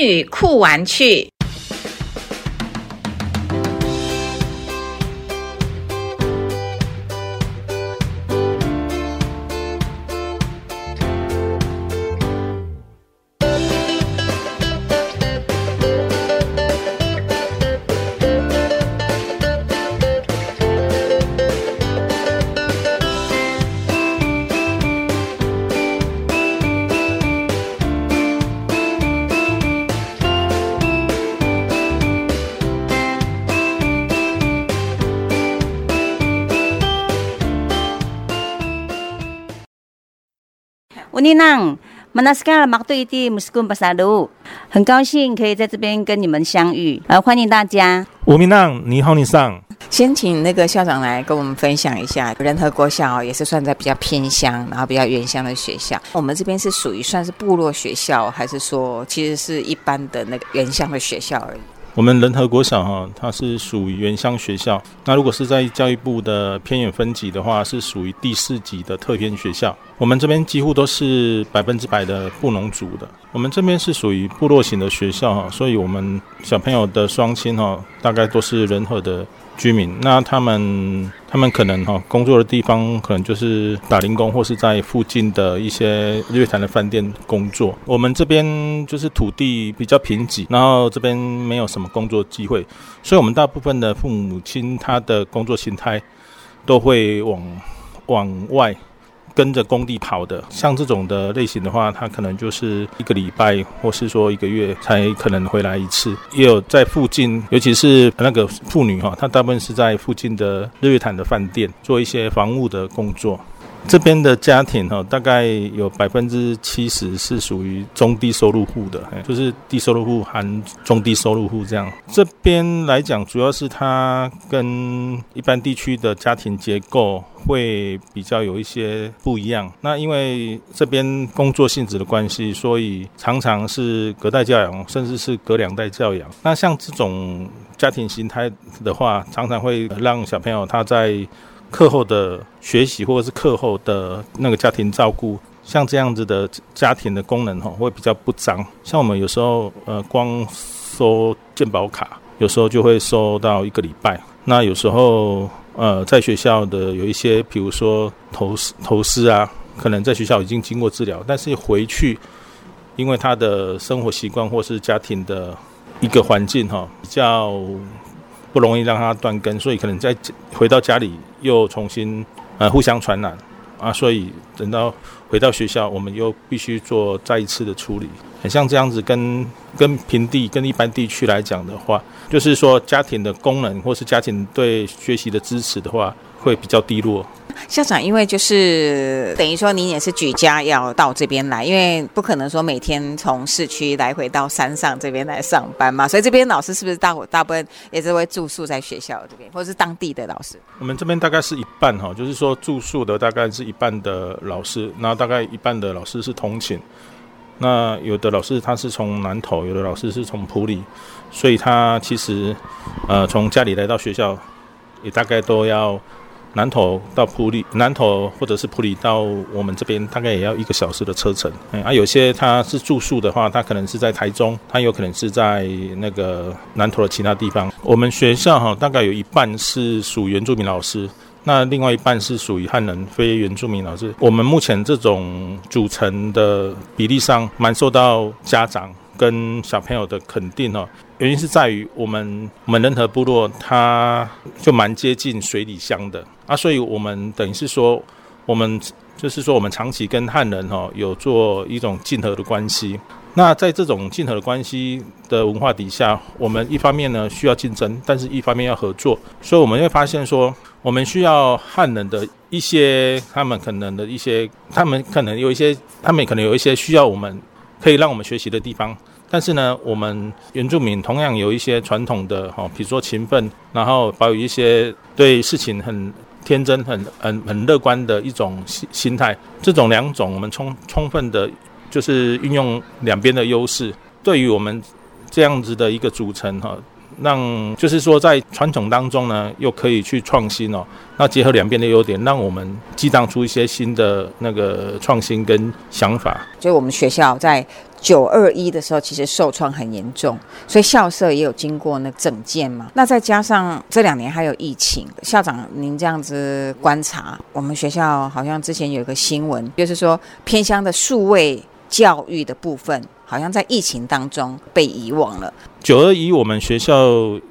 女库玩具温妮娜，马纳斯卡马对地姆斯贡巴萨鲁，很高兴可以在这边跟你们相遇，呃，欢迎大家。吴明浪，你好，你上。先请那个校长来跟我们分享一下，仁和国小也是算在比较偏乡，然后比较原乡的学校。我们这边是属于算是部落学校，还是说其实是一般的那个原乡的学校而已？我们仁和国小哈，它是属于原乡学校。那如果是在教育部的偏远分级的话，是属于第四级的特偏学校。我们这边几乎都是百分之百的布农族的。我们这边是属于部落型的学校哈，所以我们小朋友的双亲哈，大概都是仁和的居民。那他们他们可能哈工作的地方可能就是打零工，或是在附近的一些日月潭的饭店工作。我们这边就是土地比较贫瘠，然后这边没有什么工作机会，所以我们大部分的父母亲他的工作形态都会往往外。跟着工地跑的，像这种的类型的话，他可能就是一个礼拜，或是说一个月才可能回来一次。也有在附近，尤其是那个妇女哈，她大部分是在附近的日月潭的饭店做一些房务的工作。这边的家庭哈，大概有百分之七十是属于中低收入户的，就是低收入户含中低收入户这样。这边来讲，主要是它跟一般地区的家庭结构会比较有一些不一样。那因为这边工作性质的关系，所以常常是隔代教养，甚至是隔两代教养。那像这种家庭形态的话，常常会让小朋友他在课后的学习或者是课后的那个家庭照顾像这样子的家庭的功能哈，会比较不脏。像我们有时候呃，光收健保卡，有时候就会收到一个礼拜。那有时候呃，在学校的有一些，比如说头头虱啊，可能在学校已经经过治疗，但是回去，因为他的生活习惯或是家庭的一个环境哈，比较不容易让它断根，所以可能在回到家里又重新呃互相传染。啊，所以等到回到学校，我们又必须做再一次的处理。很像这样子，跟跟平地、跟一般地区来讲的话，就是说家庭的功能或是家庭对学习的支持的话，会比较低落。校长，因为就是等于说您也是举家要到这边来，因为不可能说每天从市区来回到山上这边来上班嘛，所以这边老师是不是大伙大部分也是会住宿在学校这边，或者是当地的老师？我们这边大概是一半哈，就是说住宿的大概是一半的老师，然后大概一半的老师是通勤。那有的老师他是从南投，有的老师是从埔里，所以他其实呃从家里来到学校，也大概都要。南投到普里，南投或者是普里到我们这边，大概也要一个小时的车程。嗯啊，有些他是住宿的话，他可能是在台中，他有可能是在那个南投的其他地方。我们学校哈，大概有一半是属原住民老师，那另外一半是属于汉人非原住民老师。我们目前这种组成的比例上，蛮受到家长跟小朋友的肯定哦。原因是在于我们我们仁和部落，它就蛮接近水里乡的啊，所以我们等于是说，我们就是说，我们长期跟汉人哈有做一种竞合的关系。那在这种竞合的关系的文化底下，我们一方面呢需要竞争，但是一方面要合作。所以我们会发现说，我们需要汉人的一些他们可能的一些，他们可能有一些，他们可能有一些需要我们可以让我们学习的地方。但是呢，我们原住民同样有一些传统的哈，比如说勤奋，然后保有一些对事情很天真、很很很乐观的一种心心态。这种两种，我们充充分的，就是运用两边的优势，对于我们这样子的一个组成哈。让就是说，在传统当中呢，又可以去创新哦。那结合两边的优点，让我们激荡出一些新的那个创新跟想法。就我们学校在九二一的时候，其实受创很严重，所以校舍也有经过那整建嘛。那再加上这两年还有疫情，校长您这样子观察，我们学校好像之前有一个新闻，就是说偏乡的数位教育的部分。好像在疫情当中被遗忘了。九二一，我们学校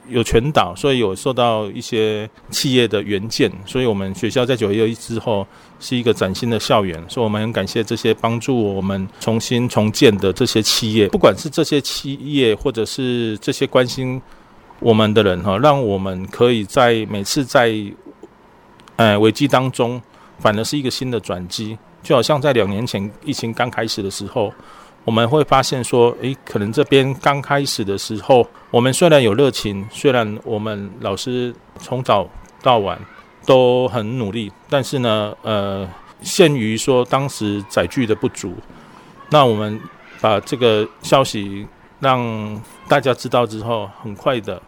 有全岛，所以有受到一些企业的援建，所以我们学校在九二一之后是一个崭新的校园。所以我们很感谢这些帮助我们重新重建的这些企业，不管是这些企业，或者是这些关心我们的人哈，让我们可以在每次在呃危机当中，反而是一个新的转机。就好像在两年前疫情刚开始的时候。我们会发现说，诶，可能这边刚开始的时候，我们虽然有热情，虽然我们老师从早到晚都很努力，但是呢，呃，限于说当时载具的不足，那我们把这个消息让大家知道之后，很快的，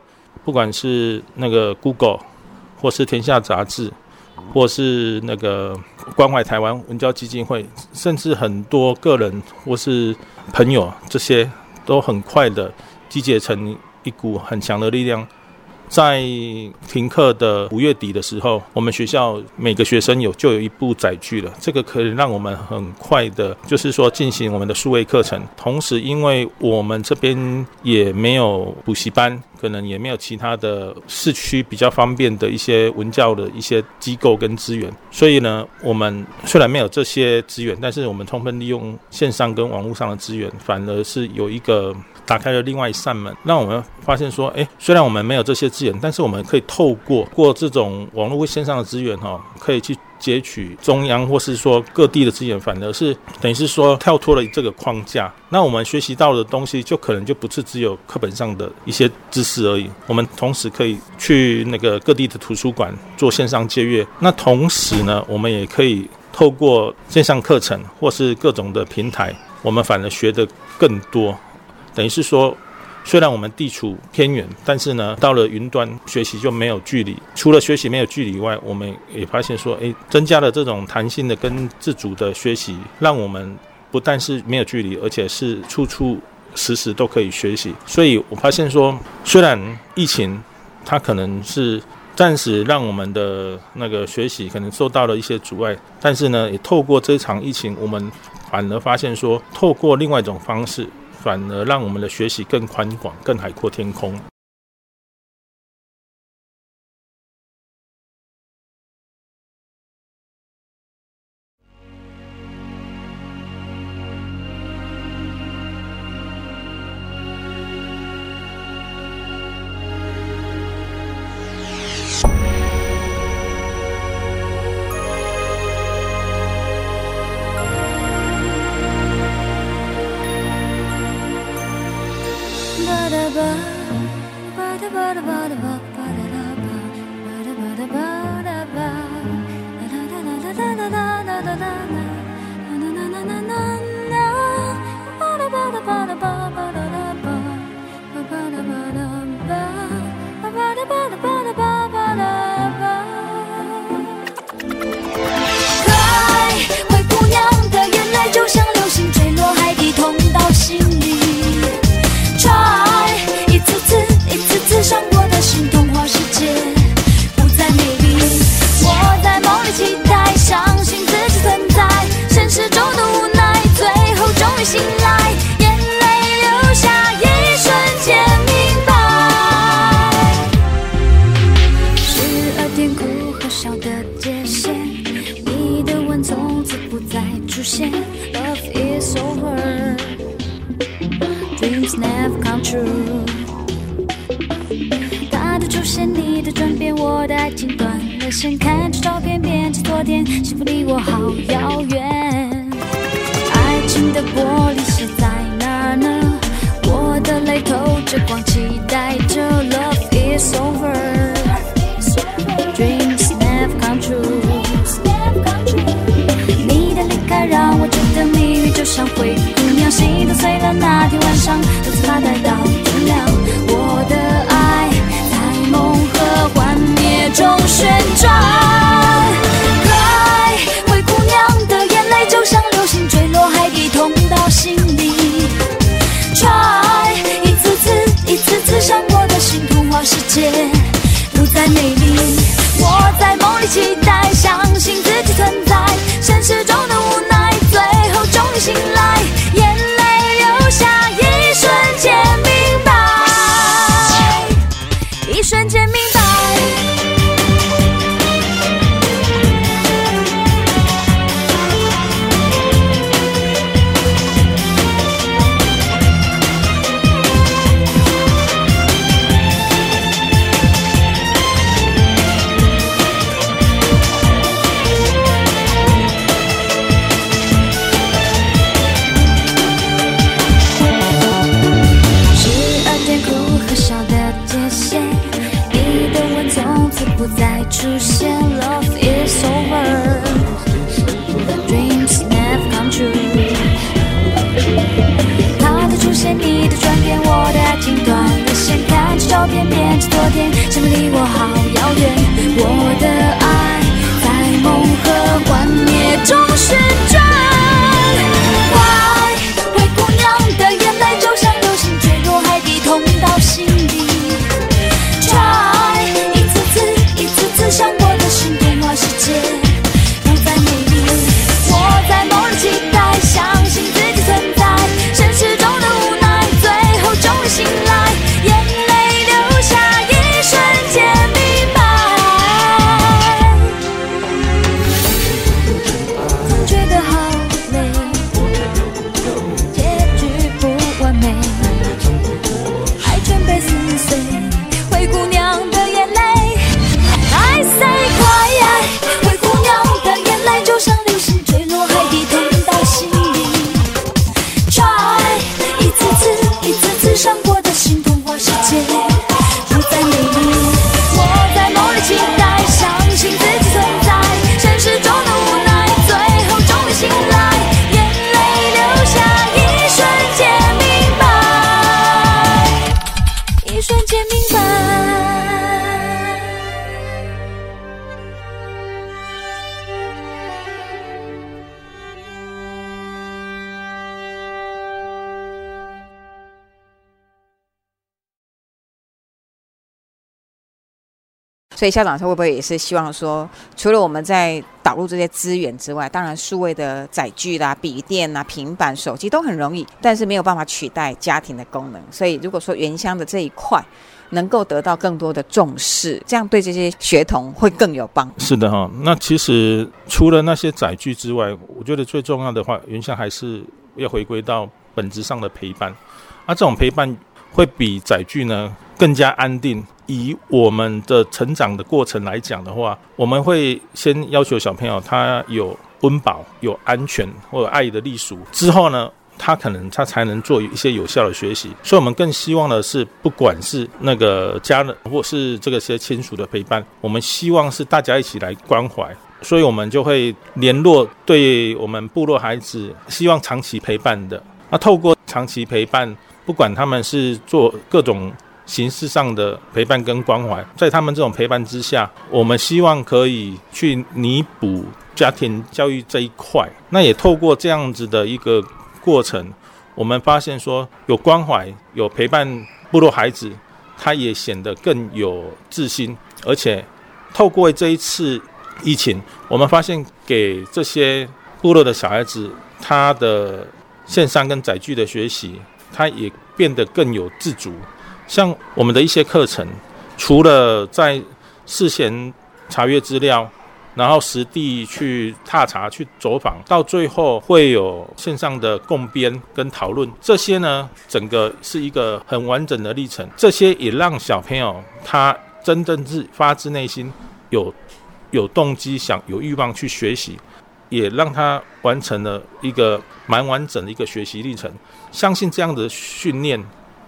不管是那个 Google 或是天下杂志。或是那个关怀台湾文教基金会，甚至很多个人或是朋友，这些都很快的集结成一股很强的力量。在停课的五月底的时候，我们学校每个学生有就有一部载具了，这个可以让我们很快的，就是说进行我们的数位课程。同时，因为我们这边也没有补习班，可能也没有其他的市区比较方便的一些文教的一些机构跟资源，所以呢，我们虽然没有这些资源，但是我们充分利用线上跟网络上的资源，反而是有一个。打开了另外一扇门，让我们发现说，哎，虽然我们没有这些资源，但是我们可以透过过这种网络线上的资源，哈，可以去截取中央或是说各地的资源，反而是等于是说跳脱了这个框架。那我们学习到的东西，就可能就不是只有课本上的一些知识而已。我们同时可以去那个各地的图书馆做线上借阅，那同时呢，我们也可以透过线上课程或是各种的平台，我们反而学的更多。等于是说，虽然我们地处偏远，但是呢，到了云端学习就没有距离。除了学习没有距离以外，我们也发现说，诶，增加了这种弹性的跟自主的学习，让我们不但是没有距离，而且是处处时时都可以学习。所以我发现说，虽然疫情它可能是暂时让我们的那个学习可能受到了一些阻碍，但是呢，也透过这场疫情，我们反而发现说，透过另外一种方式。反而让我们的学习更宽广、更海阔天空。Bye 啦幸福离我好遥远。爱情的玻璃鞋在哪呢？我的泪透着光，期待着 Love Is Over。Dreams Never Come True。你的离开让我觉得命运就像灰姑娘，心都碎了。那天晚上独自发呆到。界不再美丽，我在梦里祈祷。所以校长他会不会也是希望说，除了我们在导入这些资源之外，当然数位的载具啦、笔电啦、平板、手机都很容易，但是没有办法取代家庭的功能。所以如果说原乡的这一块能够得到更多的重视，这样对这些学童会更有帮助。是的哈，那其实除了那些载具之外，我觉得最重要的话，原乡还是要回归到本质上的陪伴。那这种陪伴会比载具呢更加安定。以我们的成长的过程来讲的话，我们会先要求小朋友他有温饱、有安全或者爱的隶属，之后呢，他可能他才能做一些有效的学习。所以，我们更希望的是，不管是那个家人或是这个些亲属的陪伴，我们希望是大家一起来关怀。所以，我们就会联络对我们部落孩子希望长期陪伴的。那透过长期陪伴，不管他们是做各种。形式上的陪伴跟关怀，在他们这种陪伴之下，我们希望可以去弥补家庭教育这一块。那也透过这样子的一个过程，我们发现说，有关怀、有陪伴部落孩子，他也显得更有自信。而且，透过这一次疫情，我们发现给这些部落的小孩子，他的线上跟载具的学习，他也变得更有自主。像我们的一些课程，除了在事前查阅资料，然后实地去踏查、去走访，到最后会有线上的共编跟讨论，这些呢，整个是一个很完整的历程。这些也让小朋友他真正是发自内心有有动机、想有欲望去学习，也让他完成了一个蛮完整的一个学习历程。相信这样的训练。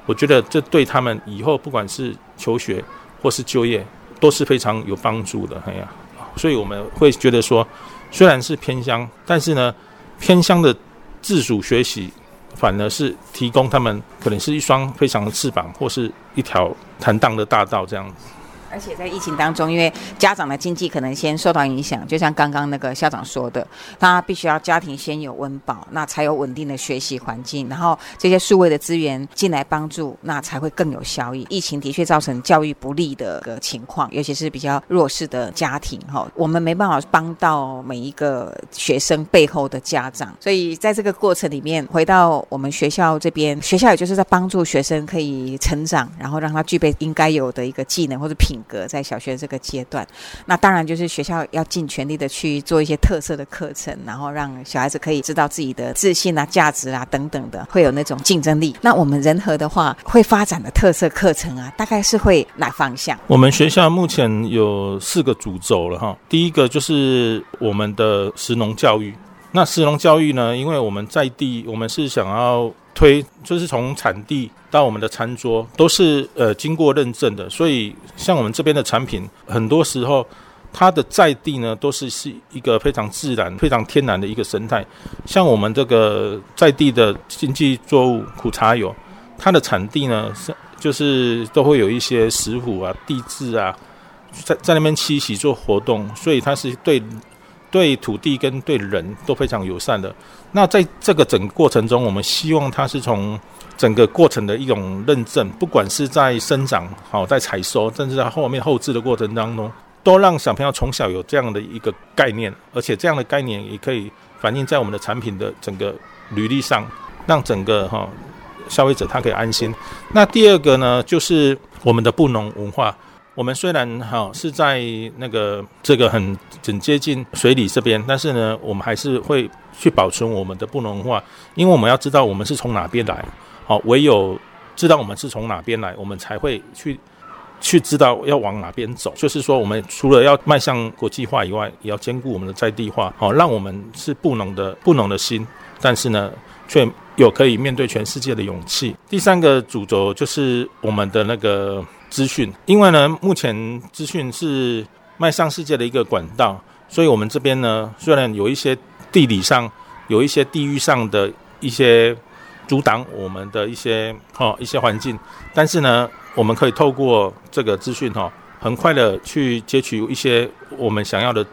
我觉得这对他们以后不管是求学或是就业都是非常有帮助的。哎呀，所以我们会觉得说，虽然是偏乡，但是呢，偏乡的自主学习反而是提供他们可能是一双非常的翅膀，或是一条坦荡的大道这样子。而且在疫情当中，因为家长的经济可能先受到影响，就像刚刚那个校长说的，他必须要家庭先有温饱，那才有稳定的学习环境，然后这些数位的资源进来帮助，那才会更有效益。疫情的确造成教育不利的个情况，尤其是比较弱势的家庭哈，我们没办法帮到每一个学生背后的家长，所以在这个过程里面，回到我们学校这边，学校也就是在帮助学生可以成长，然后让他具备应该有的一个技能或者品。格在小学这个阶段，那当然就是学校要尽全力的去做一些特色的课程，然后让小孩子可以知道自己的自信啊、价值啊等等的，会有那种竞争力。那我们仁和的话，会发展的特色课程啊，大概是会哪方向？我们学校目前有四个主轴了哈。第一个就是我们的石农教育。那石农教育呢，因为我们在地，我们是想要。推就是从产地到我们的餐桌都是呃经过认证的，所以像我们这边的产品，很多时候它的在地呢都是是一个非常自然、非常天然的一个生态。像我们这个在地的经济作物苦茶油，它的产地呢是就是都会有一些石虎啊、地质啊在在那边栖息做活动，所以它是对。对土地跟对人都非常友善的。那在这个整个过程中，我们希望它是从整个过程的一种认证，不管是在生长、好在采收，甚至在后面后置的过程当中，都让小朋友从小有这样的一个概念，而且这样的概念也可以反映在我们的产品的整个履历上，让整个哈消费者他可以安心。那第二个呢，就是我们的布农文化。我们虽然哈是在那个这个很很接近水里这边，但是呢，我们还是会去保存我们的布农文化，因为我们要知道我们是从哪边来，好，唯有知道我们是从哪边来，我们才会去去知道要往哪边走。就是说，我们除了要迈向国际化以外，也要兼顾我们的在地化，好，让我们是布农的布农的心，但是呢，却有可以面对全世界的勇气。第三个主轴就是我们的那个。资讯，因为呢，目前资讯是迈向世界的一个管道，所以我们这边呢，虽然有一些地理上、有一些地域上的一些阻挡我们的一些哦一些环境，但是呢，我们可以透过这个资讯哈，很快的去截取一些我们想要的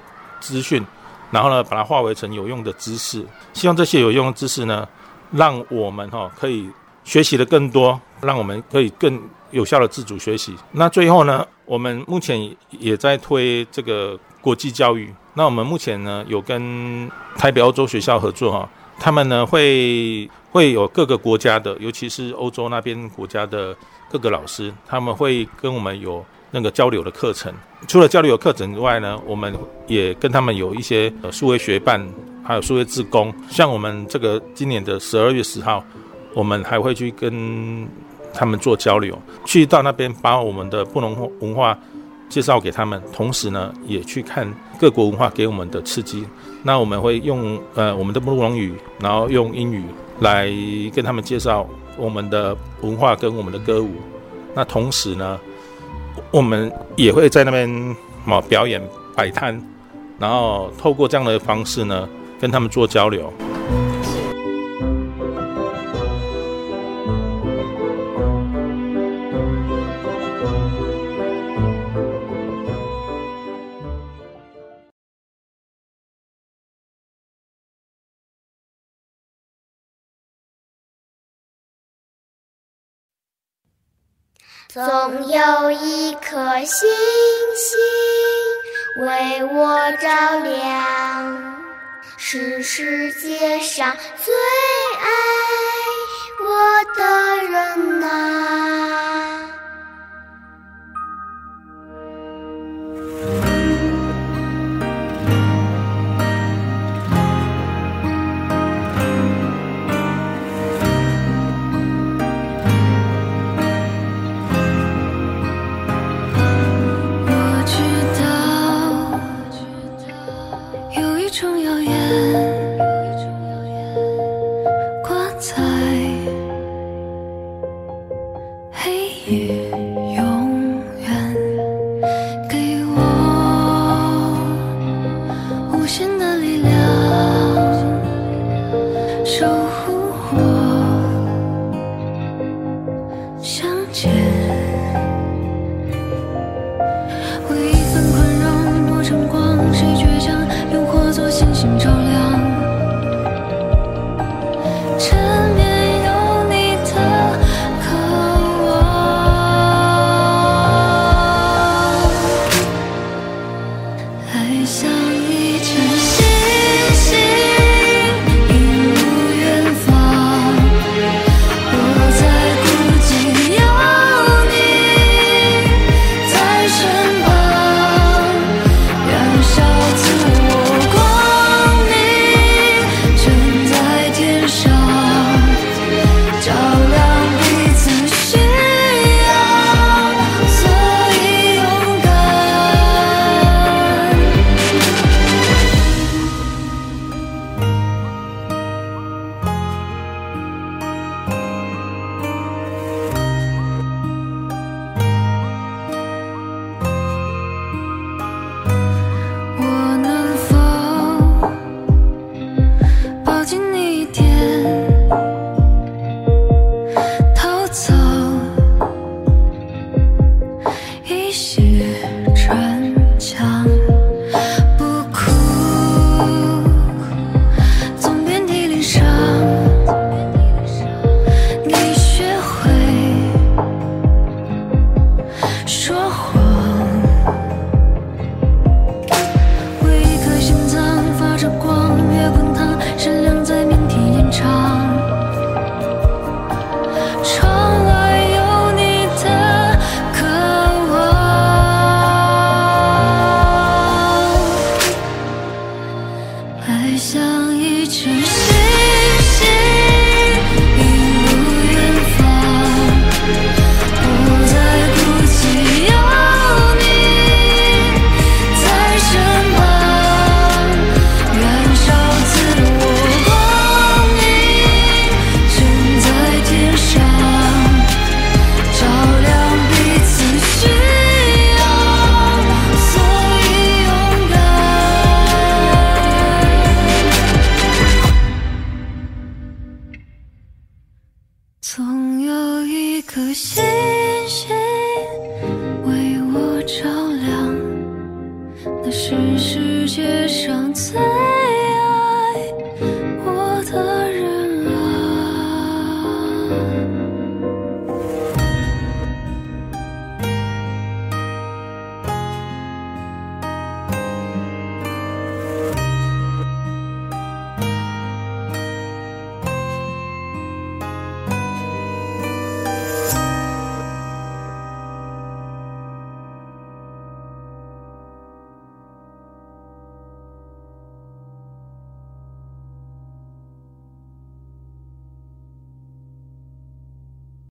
资讯，然后呢，把它化为成有用的知识。希望这些有用的知识呢，让我们哈可以学习的更多，让我们可以更有效的自主学习。那最后呢，我们目前也在推这个国际教育。那我们目前呢，有跟台北欧洲学校合作哈，他们呢会会有各个国家的，尤其是欧洲那边国家的各个老师，他们会跟我们有那个交流的课程。除了交流课程之外呢，我们也跟他们有一些呃数位学伴，还有数位自工。像我们这个今年的十二月十号，我们还会去跟他们做交流，去到那边把我们的不同文化。介绍给他们，同时呢，也去看各国文化给我们的刺激。那我们会用呃我们的布隆语，然后用英语来跟他们介绍我们的文化跟我们的歌舞。那同时呢，我们也会在那边嘛表演摆摊，然后透过这样的方式呢，跟他们做交流。总有一颗星星为我照亮，是世界上最爱我的人啊！守护 wish